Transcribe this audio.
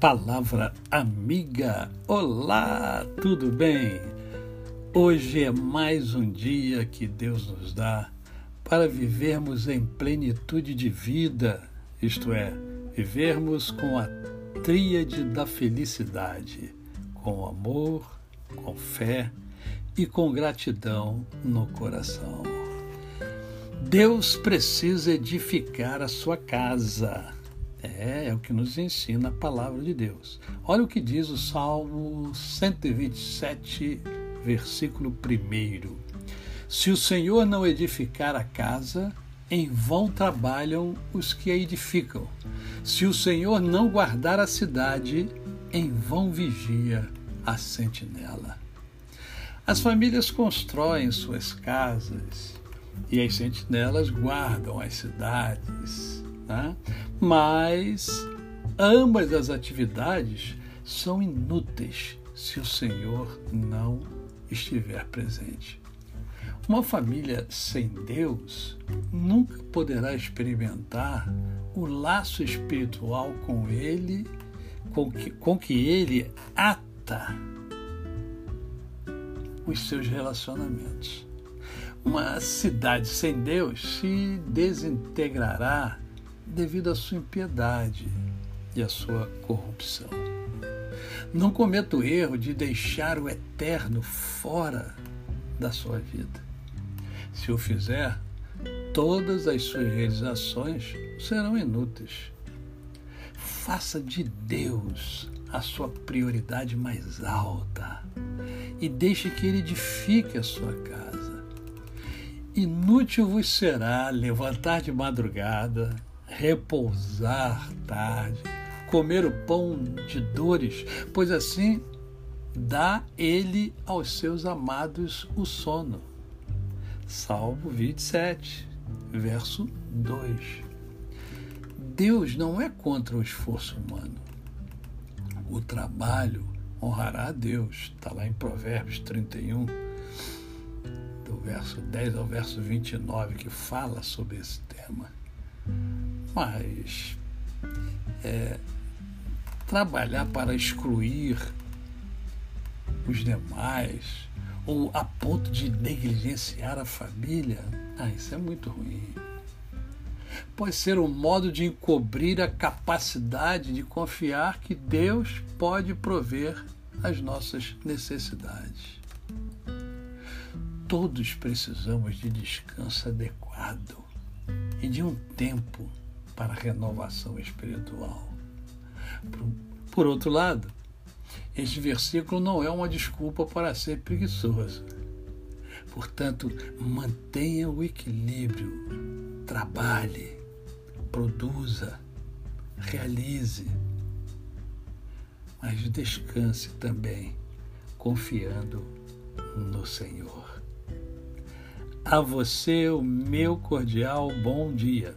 Palavra amiga. Olá, tudo bem? Hoje é mais um dia que Deus nos dá para vivermos em plenitude de vida, isto é, vivermos com a tríade da felicidade, com amor, com fé e com gratidão no coração. Deus precisa edificar a sua casa. É, é o que nos ensina a palavra de Deus. Olha o que diz o Salmo 127, versículo 1. Se o Senhor não edificar a casa, em vão trabalham os que a edificam. Se o Senhor não guardar a cidade, em vão vigia a sentinela. As famílias constroem suas casas e as sentinelas guardam as cidades. Né? Mas ambas as atividades são inúteis se o Senhor não estiver presente. Uma família sem Deus nunca poderá experimentar o laço espiritual com Ele, com que, com que Ele ata os seus relacionamentos. Uma cidade sem Deus se desintegrará devido à sua impiedade e à sua corrupção. Não cometa o erro de deixar o eterno fora da sua vida. Se o fizer, todas as suas realizações serão inúteis. Faça de Deus a sua prioridade mais alta e deixe que Ele edifique a sua casa. Inútil vos será levantar de madrugada, repousar tarde, comer o pão de dores, pois assim dá ele aos seus amados o sono. Salmo 27, verso 2. Deus não é contra o esforço humano. O trabalho honrará a Deus. Está lá em Provérbios 31, do verso 10 ao verso 29, que fala sobre esse tema. Mas é, trabalhar para excluir os demais ou a ponto de negligenciar a família, ah, isso é muito ruim. Pode ser um modo de encobrir a capacidade de confiar que Deus pode prover as nossas necessidades. Todos precisamos de descanso adequado e de um tempo para renovação espiritual. Por, por outro lado, este versículo não é uma desculpa para ser preguiçoso. Portanto, mantenha o equilíbrio, trabalhe, produza, realize, mas descanse também, confiando no Senhor. A você o meu cordial bom dia.